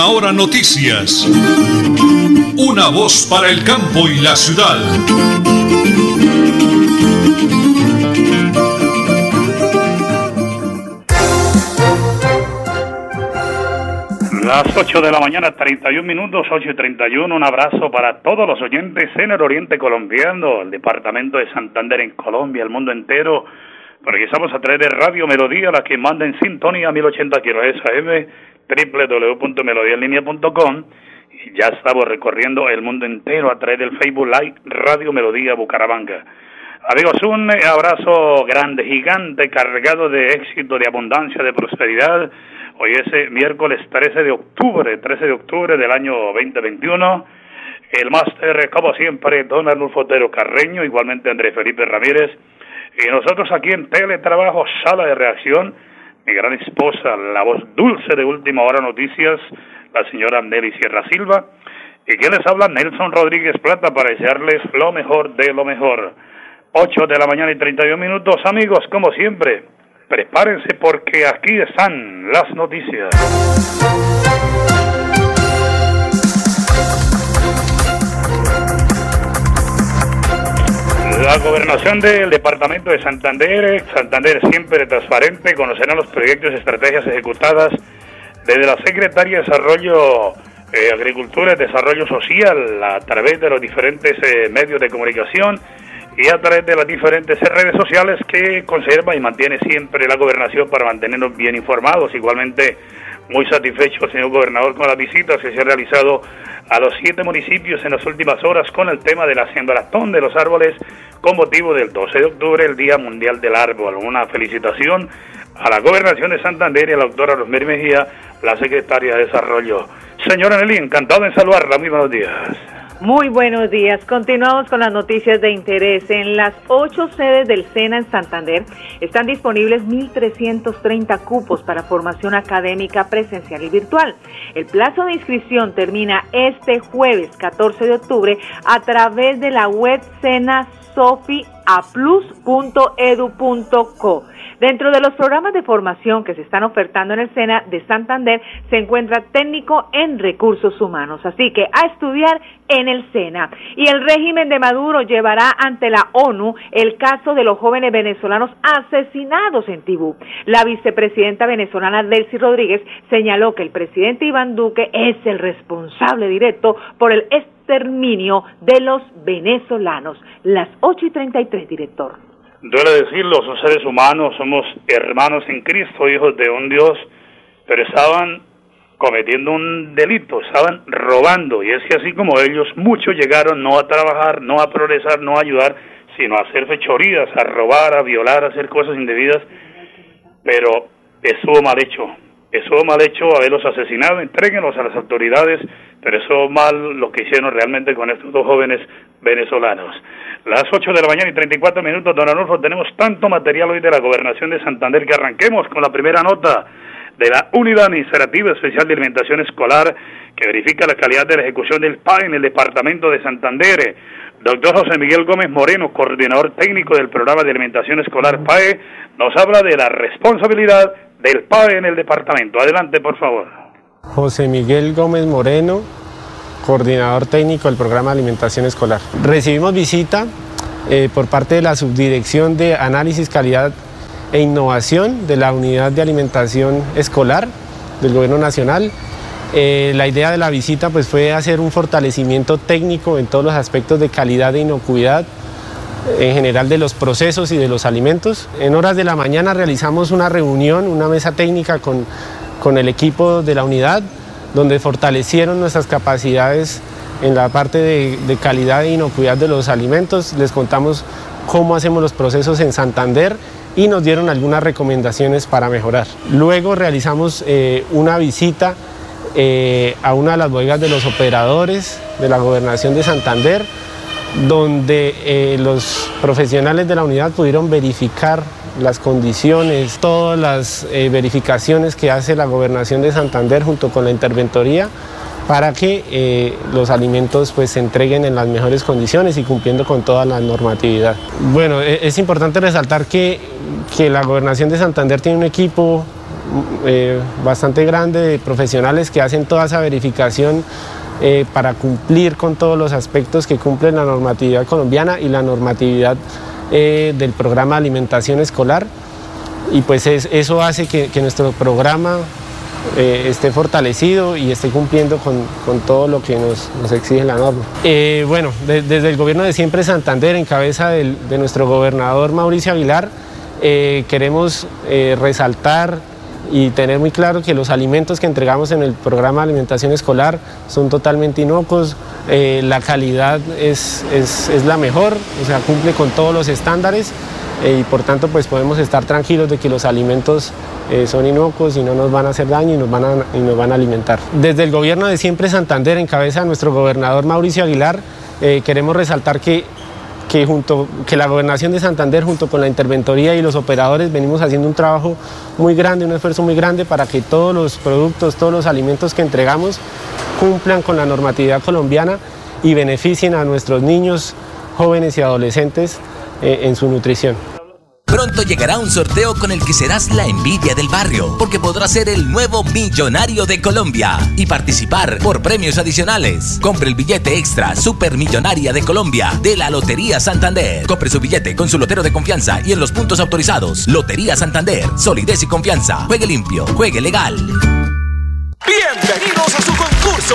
Última Hora Noticias. Una voz para el campo y la ciudad. Las 8 de la mañana, 31 minutos, 8 y 31. Un abrazo para todos los oyentes en el oriente colombiano, el departamento de Santander en Colombia, el mundo entero. Porque estamos a través de Radio Melodía, la que manda en sintonía 1080 kHz www.melodiaenlinea.com y ya estamos recorriendo el mundo entero a través del Facebook Live Radio Melodía Bucaramanga. Amigos, un abrazo grande, gigante, cargado de éxito, de abundancia, de prosperidad. Hoy es eh, miércoles 13 de octubre, 13 de octubre del año 2021. El máster, como siempre, don Arnulfo Otero Carreño, igualmente Andrés Felipe Ramírez. Y nosotros aquí en Teletrabajo, Sala de Reacción, mi gran esposa, la voz dulce de Última Hora Noticias, la señora Nelly Sierra Silva, y quien les habla, Nelson Rodríguez Plata, para desearles lo mejor de lo mejor. 8 de la mañana y 31 minutos, amigos, como siempre, prepárense porque aquí están las noticias. La gobernación del departamento de Santander, Santander siempre transparente, conocerán los proyectos y estrategias ejecutadas desde la Secretaría de Desarrollo, eh, Agricultura y Desarrollo Social a través de los diferentes eh, medios de comunicación y a través de las diferentes redes sociales que conserva y mantiene siempre la gobernación para mantenernos bien informados. Igualmente, muy satisfecho, señor gobernador, con las visitas que se han realizado a los siete municipios en las últimas horas con el tema de la de los árboles con motivo del 12 de octubre, el Día Mundial del Árbol. Una felicitación a la Gobernación de Santander y a la doctora Rosemary Mejía, la Secretaria de Desarrollo. Señora Nelly, encantado en saludarla. Muy buenos días. Muy buenos días. Continuamos con las noticias de interés. En las ocho sedes del SENA en Santander están disponibles 1.330 cupos para formación académica presencial y virtual. El plazo de inscripción termina este jueves 14 de octubre a través de la web SENA sofiaplus.edu.co. Dentro de los programas de formación que se están ofertando en el SENA de Santander se encuentra técnico en recursos humanos. Así que a estudiar en el SENA. Y el régimen de Maduro llevará ante la ONU el caso de los jóvenes venezolanos asesinados en Tibú. La vicepresidenta venezolana Delcy Rodríguez señaló que el presidente Iván Duque es el responsable directo por el exterminio de los venezolanos. Las 8 y 33, director. Duele decirlo, son seres humanos, somos hermanos en Cristo, hijos de un Dios, pero estaban cometiendo un delito, estaban robando, y es que así como ellos, muchos llegaron no a trabajar, no a progresar, no a ayudar, sino a hacer fechorías, a robar, a violar, a hacer cosas indebidas, pero estuvo mal hecho, estuvo mal hecho haberlos asesinado, entréguenlos a las autoridades, pero eso mal lo que hicieron realmente con estos dos jóvenes venezolanos. Las 8 de la mañana y 34 minutos, don Arnulfo, tenemos tanto material hoy de la Gobernación de Santander que arranquemos con la primera nota de la Unidad Administrativa Especial de Alimentación Escolar que verifica la calidad de la ejecución del PAE en el Departamento de Santander. Doctor José Miguel Gómez Moreno, coordinador técnico del Programa de Alimentación Escolar PAE, nos habla de la responsabilidad del PAE en el departamento. Adelante, por favor. José Miguel Gómez Moreno, coordinador técnico del programa de alimentación escolar. Recibimos visita eh, por parte de la Subdirección de Análisis, Calidad e Innovación de la Unidad de Alimentación Escolar del Gobierno Nacional. Eh, la idea de la visita pues, fue hacer un fortalecimiento técnico en todos los aspectos de calidad e inocuidad en general de los procesos y de los alimentos. En horas de la mañana realizamos una reunión, una mesa técnica con, con el equipo de la unidad donde fortalecieron nuestras capacidades en la parte de, calidad e inocuidad de los alimentos. Les contamos cómo hacemos los procesos en Santander y nos dieron algunas recomendaciones para mejorar. Luego realizamos eh, una visita eh, a una de las bodegas de los operadores de la gobernación de Santander, donde eh, los profesionales de la unidad pudieron verificar las condiciones, todas las eh, verificaciones que hace la gobernación de Santander junto con la interventoría para que eh, los alimentos pues, se entreguen en las mejores condiciones y cumpliendo con toda la normatividad. Bueno, e, es importante resaltar que, que la gobernación de Santander tiene un equipo bastante grande de profesionales que hacen toda esa verificación eh, para cumplir con todos los aspectos que cumplen la normatividad colombiana y la normatividad eh, del programa de alimentación escolar. Y pues eso hace que, nuestro programa esté fortalecido y esté cumpliendo con, todo lo que nos, exige la norma. bueno, desde el gobierno de siempre Santander, en cabeza de nuestro gobernador Mauricio Aguilar, queremos resaltar y tener muy claro que los alimentos que entregamos en el programa de alimentación escolar son totalmente inocuos, eh, la calidad es, es, la mejor, o sea, cumple con todos los estándares eh, y por tanto pues podemos estar tranquilos de que los alimentos eh, son inocuos y no nos van a hacer daño y nos, van a, y nos van a alimentar. Desde el gobierno de Siempre Santander, en cabeza de nuestro gobernador Mauricio Aguilar, queremos resaltar que que, junto, que la gobernación de Santander junto con la interventoría y los operadores venimos haciendo un trabajo muy grande, un esfuerzo muy grande para que todos los productos, todos los alimentos que entregamos cumplan con la normatividad colombiana y beneficien a nuestros niños, jóvenes y adolescentes eh, en su nutrición. Pronto llegará un sorteo con el que serás la envidia del barrio, porque podrás ser el nuevo millonario de Colombia y participar por premios adicionales. Compre el billete extra Supermillonaria de Colombia de la Lotería Santander. Compre su billete con su lotero de confianza y en los puntos autorizados. Lotería Santander, solidez y confianza. Juegue limpio, juegue legal. Bienvenidos a su concurso.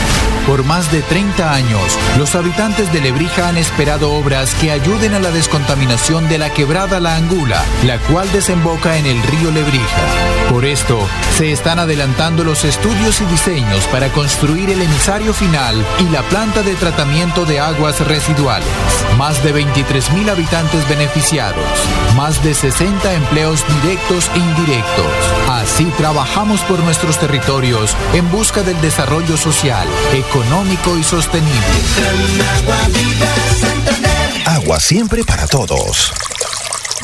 Por más de 30 años, los habitantes de Lebrija han esperado obras que ayuden a la descontaminación de la quebrada La Angula, la cual desemboca en el río Lebrija. Por esto, se están adelantando los estudios y diseños para construir el emisario final y la planta de tratamiento de aguas residuales. Más de 23.000 habitantes beneficiados, más de 60 empleos directos e indirectos. Así trabajamos por nuestros territorios en busca del desarrollo social, económico y sostenible. Agua siempre para todos.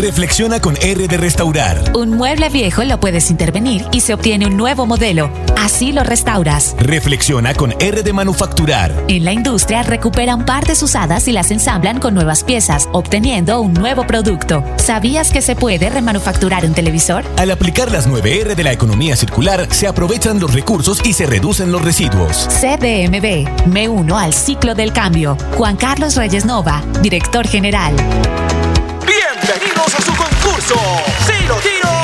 Reflexiona con R de Restaurar. Un mueble viejo lo puedes intervenir y se obtiene un nuevo modelo. Así lo restauras. Reflexiona con R de Manufacturar. En la industria recuperan partes usadas y las ensamblan con nuevas piezas, obteniendo un nuevo producto. ¿Sabías que se puede remanufacturar un televisor? Al aplicar las 9R de la economía circular, se aprovechan los recursos y se reducen los residuos. CDMB. Me uno al ciclo del cambio. Juan Carlos Reyes Nova, director general. Bienvenidos a su concurso. Si lo tiro.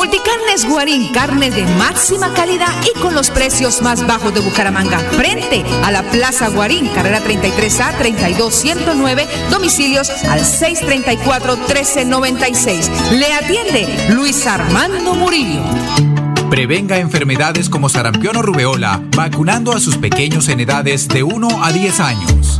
Multicarnes Guarín, carne de máxima calidad y con los precios más bajos de Bucaramanga. Frente a la Plaza Guarín, carrera 33A 32109, domicilios al 634-1396. Le atiende Luis Armando Murillo. Prevenga enfermedades como sarampión o rubeola vacunando a sus pequeños en edades de 1 a 10 años.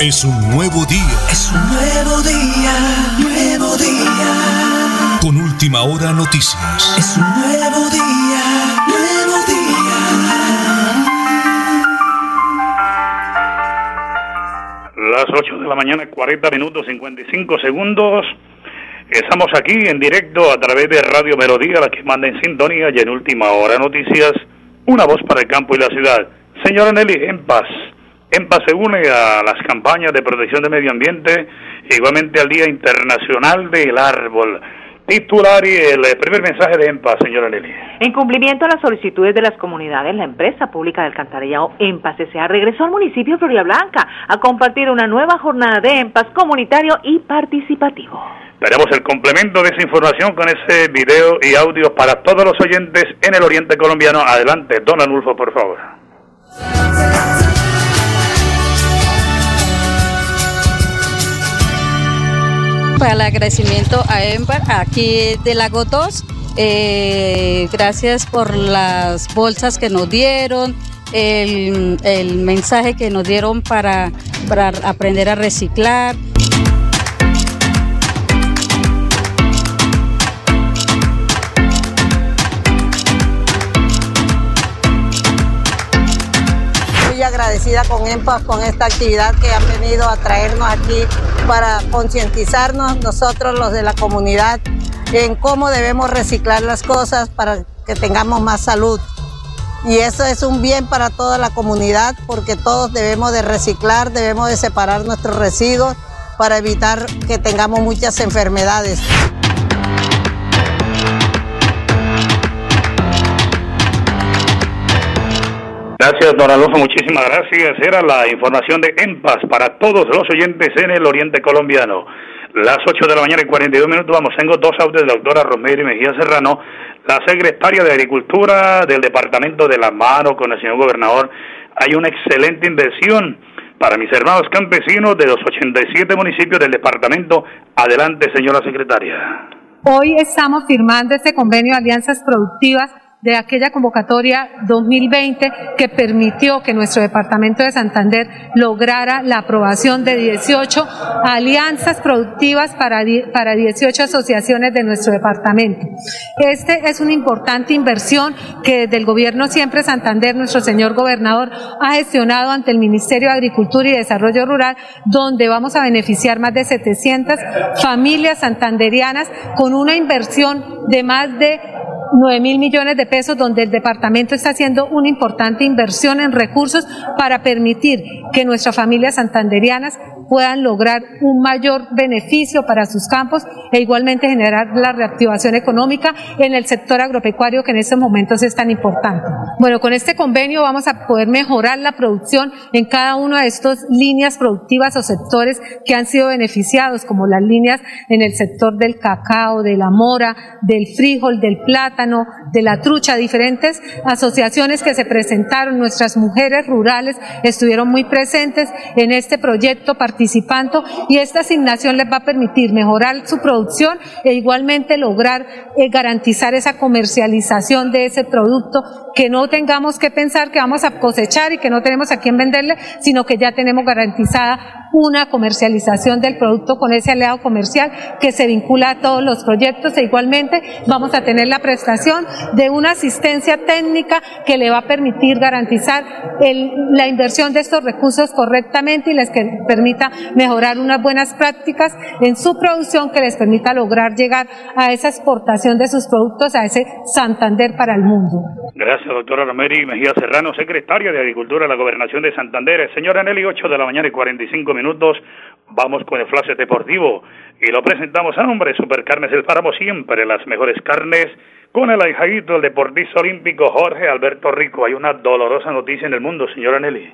Es un nuevo día. Es un nuevo día, nuevo día. Con última hora noticias. Es un nuevo día, nuevo día. Las 8 de la mañana, 40 minutos 55 segundos. Estamos aquí en directo a través de Radio Melodía, la que manda en sintonía y en última hora noticias, una voz para el campo y la ciudad. Señora Nelly, en paz. EMPA se une a las campañas de protección del medio ambiente, igualmente al Día Internacional del Árbol. Titular y el primer mensaje de EMPA, señora Nelly. En cumplimiento a las solicitudes de las comunidades, la empresa pública del alcantarillado EMPAS S.A. regresó al municipio de Florida Blanca a compartir una nueva jornada de EMPAS comunitario y participativo. Veremos el complemento de esa información con ese video y audio para todos los oyentes en el oriente colombiano. Adelante, don Anulfo, por favor. Para el agradecimiento a EMPAR aquí de Lago 2. Eh, gracias por las bolsas que nos dieron, el, el mensaje que nos dieron para, para aprender a reciclar. Con EMPAS con esta actividad que han venido a traernos aquí para concientizarnos nosotros los de la comunidad en cómo debemos reciclar las cosas para que tengamos más salud. Y eso es un bien para toda la comunidad porque todos debemos de reciclar, debemos de separar nuestros residuos para evitar que tengamos muchas enfermedades. Gracias, don Alonso, muchísimas gracias. Era la información de EMPAS para todos los oyentes en el oriente colombiano. Las 8 de la mañana y 42 minutos vamos. Tengo dos audios de la doctora Romero y Mejía Serrano, la secretaria de Agricultura del Departamento de la Mano con el señor gobernador. Hay una excelente inversión para mis hermanos campesinos de los 87 municipios del departamento. Adelante, señora secretaria. Hoy estamos firmando este convenio de alianzas productivas de aquella convocatoria 2020 que permitió que nuestro departamento de Santander lograra la aprobación de 18 alianzas productivas para, para 18 asociaciones de nuestro departamento. Este es una importante inversión que desde el gobierno siempre Santander, nuestro señor gobernador, ha gestionado ante el Ministerio de Agricultura y Desarrollo Rural, donde vamos a beneficiar más de 700 familias santanderianas con una inversión de más de 9 mil millones de pesos, donde el departamento está haciendo una importante inversión en recursos para permitir que nuestras familias santanderianas puedan lograr un mayor beneficio para sus campos e igualmente generar la reactivación económica en el sector agropecuario que en estos momentos es tan importante. Bueno, con este convenio vamos a poder mejorar la producción en cada una de estas líneas productivas o sectores que han sido beneficiados, como las líneas en el sector del cacao, de la mora, del frijol, del plátano, de la trucha, diferentes asociaciones que se presentaron, nuestras mujeres rurales estuvieron muy presentes en este proyecto participando y esta asignación les va a permitir mejorar su producción e igualmente lograr eh, garantizar esa comercialización de ese producto, que no tengamos que pensar que vamos a cosechar y que no tenemos a quién venderle, sino que ya tenemos garantizada una comercialización del producto con ese aliado comercial que se vincula a todos los proyectos e igualmente vamos a tener la prestación de una asistencia técnica que le va a permitir garantizar la inversión de estos recursos correctamente y les permita mejorar unas buenas prácticas en su producción que les permita lograr llegar a esa exportación de sus productos a ese Santander para el mundo. Gracias, doctora Romeri Mejía Serrano, secretaria de Agricultura de la Gobernación de Santander. Señora Nelly, 8 de la mañana y 45 minutos. Vamos con el flash deportivo y lo presentamos a nombre Supercarnes El Páramo, siempre las mejores carnes. Con el ahijadito del deportista olímpico Jorge Alberto Rico. Hay una dolorosa noticia en el mundo, señora Nelly.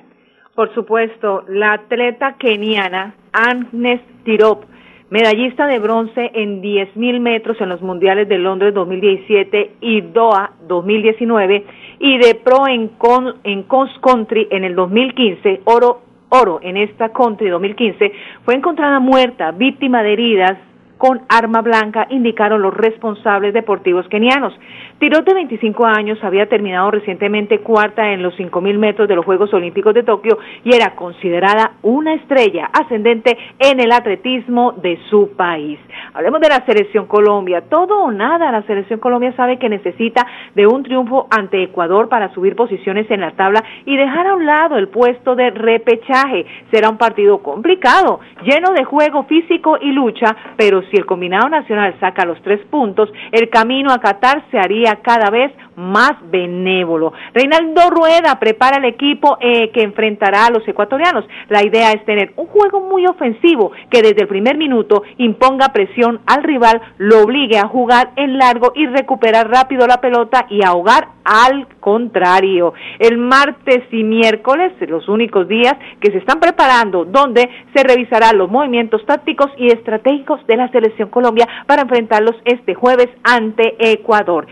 Por supuesto, la atleta keniana Agnes Tirop medallista de bronce en 10.000 metros en los Mundiales de Londres 2017 y Doha 2019 y de pro en, con, en cross country en el 2015, oro, oro en esta country 2015, fue encontrada muerta, víctima de heridas con arma blanca, indicaron los responsables deportivos kenianos. Tirot de 25 años había terminado recientemente cuarta en los 5.000 metros de los Juegos Olímpicos de Tokio y era considerada una estrella ascendente en el atletismo de su país. Hablemos de la selección Colombia. Todo o nada, la selección Colombia sabe que necesita de un triunfo ante Ecuador para subir posiciones en la tabla y dejar a un lado el puesto de repechaje. Será un partido complicado, lleno de juego físico y lucha, pero si el combinado nacional saca los tres puntos, el camino a Qatar se haría cada vez más benévolo. Reinaldo Rueda prepara el equipo eh, que enfrentará a los ecuatorianos. La idea es tener un juego muy ofensivo que desde el primer minuto imponga presión al rival, lo obligue a jugar en largo y recuperar rápido la pelota y ahogar al contrario. El martes y miércoles, los únicos días que se están preparando, donde se revisarán los movimientos tácticos y estratégicos de la selección Colombia para enfrentarlos este jueves ante Ecuador.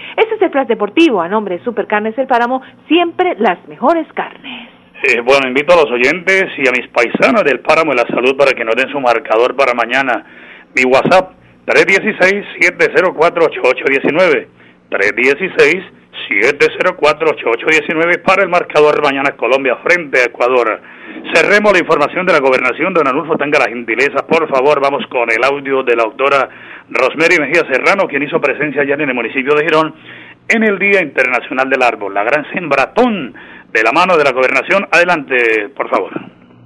Plan deportivo a nombre de Supercarnes El Páramo, siempre las mejores carnes. Eh, bueno, invito a los oyentes y a mis paisanos del Páramo de la Salud para que nos den su marcador para mañana. Mi WhatsApp, 316-704-8819. 316-704-8819 para el marcador mañana Colombia frente a Ecuador. Cerremos la información de la gobernación. Don Anulfo, tenga la gentileza, por favor, vamos con el audio de la autora Rosemary Mejía Serrano, quien hizo presencia ayer en el municipio de Girón en el Día Internacional del Árbol, la gran sembratón de la mano de la gobernación. Adelante, por favor.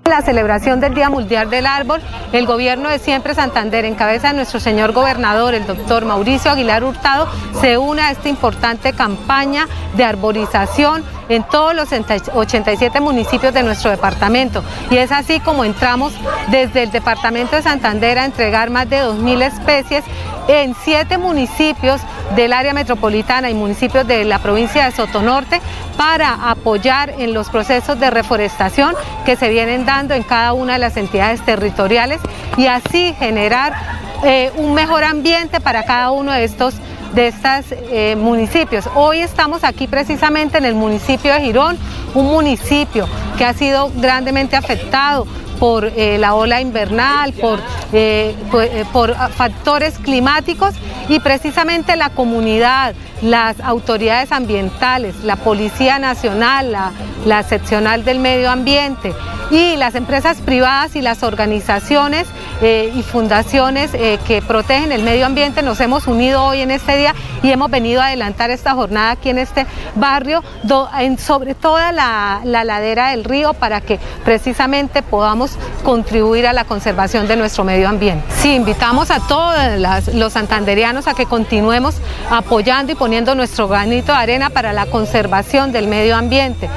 La celebración del Día Mundial del Árbol, el gobierno de Siempre Santander, en cabeza de nuestro señor gobernador, el doctor Mauricio Aguilar Hurtado, se une a esta importante campaña de arborización en todos los 87 municipios de nuestro departamento. Y es así como entramos desde el departamento de Santander a entregar más de 2.000 especies en siete municipios del área metropolitana y municipios de la provincia de Sotonorte para apoyar en los procesos de reforestación que se vienen dando en cada una de las entidades territoriales y así generar eh, un mejor ambiente para cada uno de estos de eh, municipios. Hoy estamos aquí precisamente en el municipio de Girón, un municipio que ha sido grandemente afectado por eh, la ola invernal, eh, por, factores climáticos y precisamente la comunidad, las autoridades ambientales, la Policía Nacional, la, la seccional del medio ambiente y las empresas privadas y las organizaciones y fundaciones que protegen el medio ambiente nos hemos unido hoy en este día y hemos venido a adelantar esta jornada aquí en este barrio, sobre toda la, la ladera del río para que precisamente podamos contribuir a la conservación de nuestro medio ambiente. Sí, invitamos a todos los santanderianos a que continuemos apoyando y poniendo nuestro granito de arena para la conservación del medio ambiente.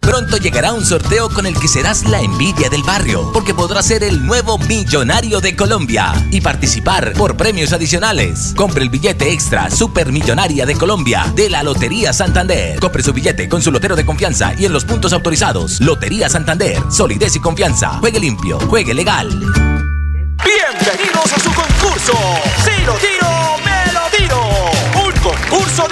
Pronto llegará un sorteo con el que serás la envidia del barrio, porque podrás ser el nuevo millonario de Colombia y participar por premios adicionales. Compre el billete extra Supermillonaria de Colombia de la Lotería Santander. Compre su billete con su lotero de confianza y en los puntos autorizados. Lotería Santander, solidez y confianza. Juegue limpio, juegue legal. Bienvenidos a su concurso. Si lo tiro,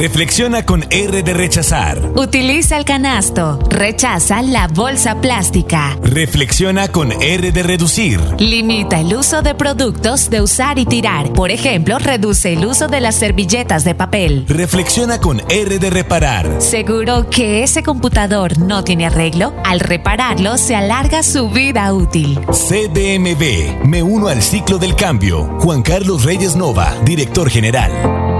Reflexiona con R de rechazar. Utiliza el canasto. Rechaza la bolsa plástica. Reflexiona con R de reducir. Limita el uso de productos de usar y tirar. Por ejemplo, reduce el uso de las servilletas de papel. Reflexiona con R de reparar. Seguro que ese computador no tiene arreglo. Al repararlo se alarga su vida útil. CDMB. Me uno al ciclo del cambio. Juan Carlos Reyes Nova, director general.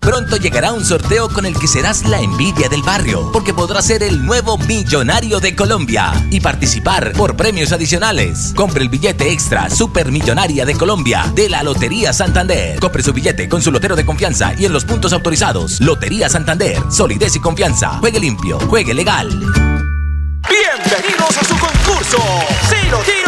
Pronto llegará un sorteo con el que serás la envidia del barrio, porque podrás ser el nuevo millonario de Colombia y participar por premios adicionales. Compre el billete extra Supermillonaria de Colombia de la Lotería Santander. Compre su billete con su lotero de confianza y en los puntos autorizados. Lotería Santander, solidez y confianza. Juegue limpio, juegue legal. Bienvenidos a su concurso. Si lo tiro.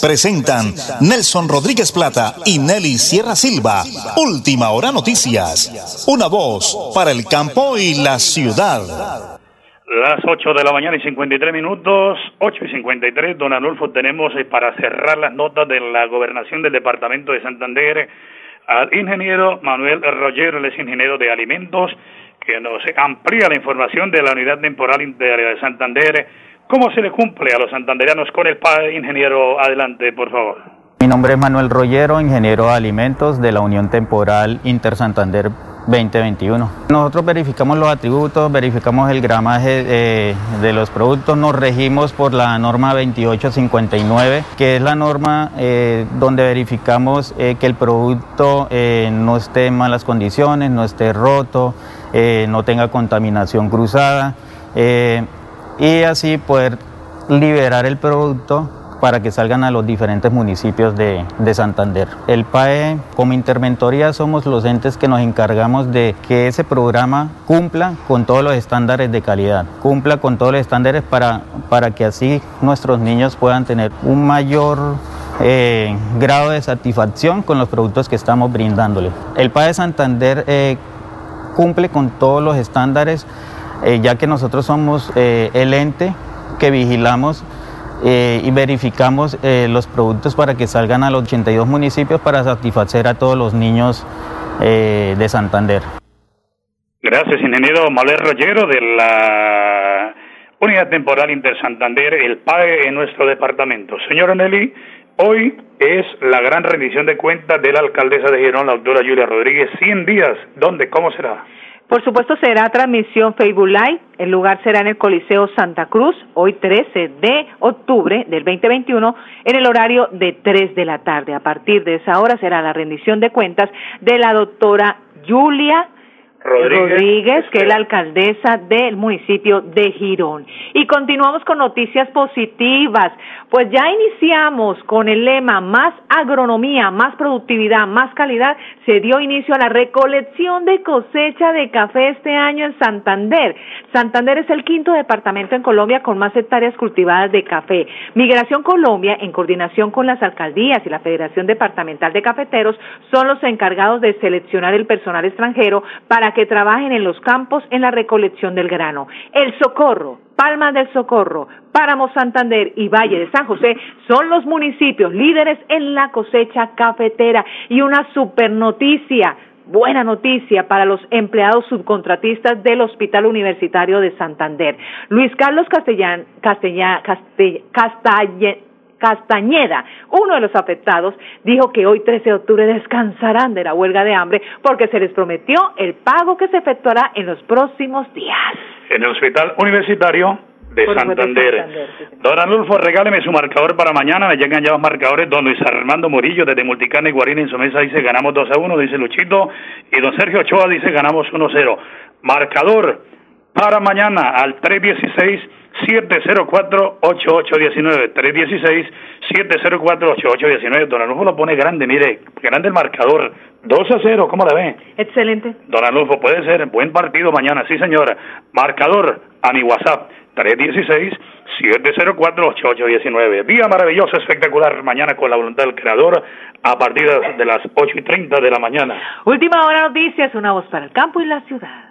Presentan Nelson Rodríguez Plata y Nelly Sierra Silva. Última Hora Noticias. Una voz para el campo y la ciudad. Las 8 de la mañana y 53 minutos, 8 y 53, don Anulfo, tenemos eh, para cerrar las notas de la gobernación del departamento de Santander al ingeniero Manuel Rogero, él es ingeniero de alimentos, que nos amplía la información de la unidad temporal de Santander. ¿Cómo se le cumple a los santandereanos con el PAE, ingeniero? Adelante, por favor. Mi nombre es Manuel Rollero, ingeniero de alimentos de la Unión Temporal Inter Santander 2021. Nosotros verificamos los atributos, verificamos el gramaje eh, de los productos, nos regimos por la norma 2859, que es la norma eh, donde verificamos eh, que el producto no esté en malas condiciones, no esté roto, no tenga contaminación cruzada y así poder liberar el producto para que salgan a los diferentes municipios de, Santander. El PAE, como interventoría, somos los entes que nos encargamos de que ese programa cumpla con todos los estándares de calidad, cumpla con todos los estándares para, para que así nuestros niños puedan tener un mayor eh, grado de satisfacción con los productos que estamos brindándoles. El PAE Santander eh, cumple con todos los estándares, eh, ya que nosotros somos el ente que vigilamos eh, y verificamos eh, los productos para que salgan a los 82 municipios para satisfacer a todos los niños eh, de Santander. Gracias, ingeniero Manuel Rollero de la Unidad Temporal Intersantander, el PAE en nuestro departamento. Señora Nelly, hoy es la gran rendición de cuentas de la alcaldesa de Girón, la doctora Julia Rodríguez. 100 días, ¿dónde? ¿Cómo será? Por supuesto será transmisión Facebook Live. El lugar será en el Coliseo Santa Cruz, hoy 13 de octubre del 2021, en el horario de 3 de la tarde. A partir de esa hora será la rendición de cuentas de la doctora Julia Rodríguez, que es la alcaldesa del municipio de Girón. Y continuamos con noticias positivas, pues ya iniciamos con el lema más agronomía, más productividad, más calidad. Se dio inicio a la recolección de cosecha de café este año en Santander. Santander es el quinto departamento en Colombia con más hectáreas cultivadas de café. Migración Colombia, en coordinación con las alcaldías y la Federación Departamental de Cafeteros, son los encargados de seleccionar el personal extranjero para que trabajen en los campos en la recolección del grano. El Socorro, Palma del Socorro, Páramo Santander y Valle de San José son los municipios líderes en la cosecha cafetera y una super noticia buena noticia para los empleados subcontratistas del Hospital Universitario de Santander. Luis Carlos Castellán, Castellán, Castañeda, uno de los afectados, dijo que hoy 13 de octubre descansarán de la huelga de hambre porque se les prometió el pago que se efectuará en los próximos días. En el Hospital Universitario de Santander. Don Anulfo, regáleme su marcador para mañana. Me llegan ya los marcadores. Don Luis Armando Murillo, desde Multicana y Guarina en su mesa, dice ganamos 2 a 1, dice Luchito. Y don Sergio Ochoa dice ganamos 1 a 0. Marcador para mañana al 316. 704-8819, 316-704-8819. Don Anulfo lo pone grande, mire, grande el marcador, 2 a 0, ¿cómo la ve? Excelente. Don Anulfo, puede ser buen partido mañana, sí señora. Marcador a mi WhatsApp, 316-704-8819. Día maravilloso, espectacular, mañana con la voluntad del creador, a partir de las 8 y 30 de la mañana. Última hora noticias, una voz para el campo y la ciudad.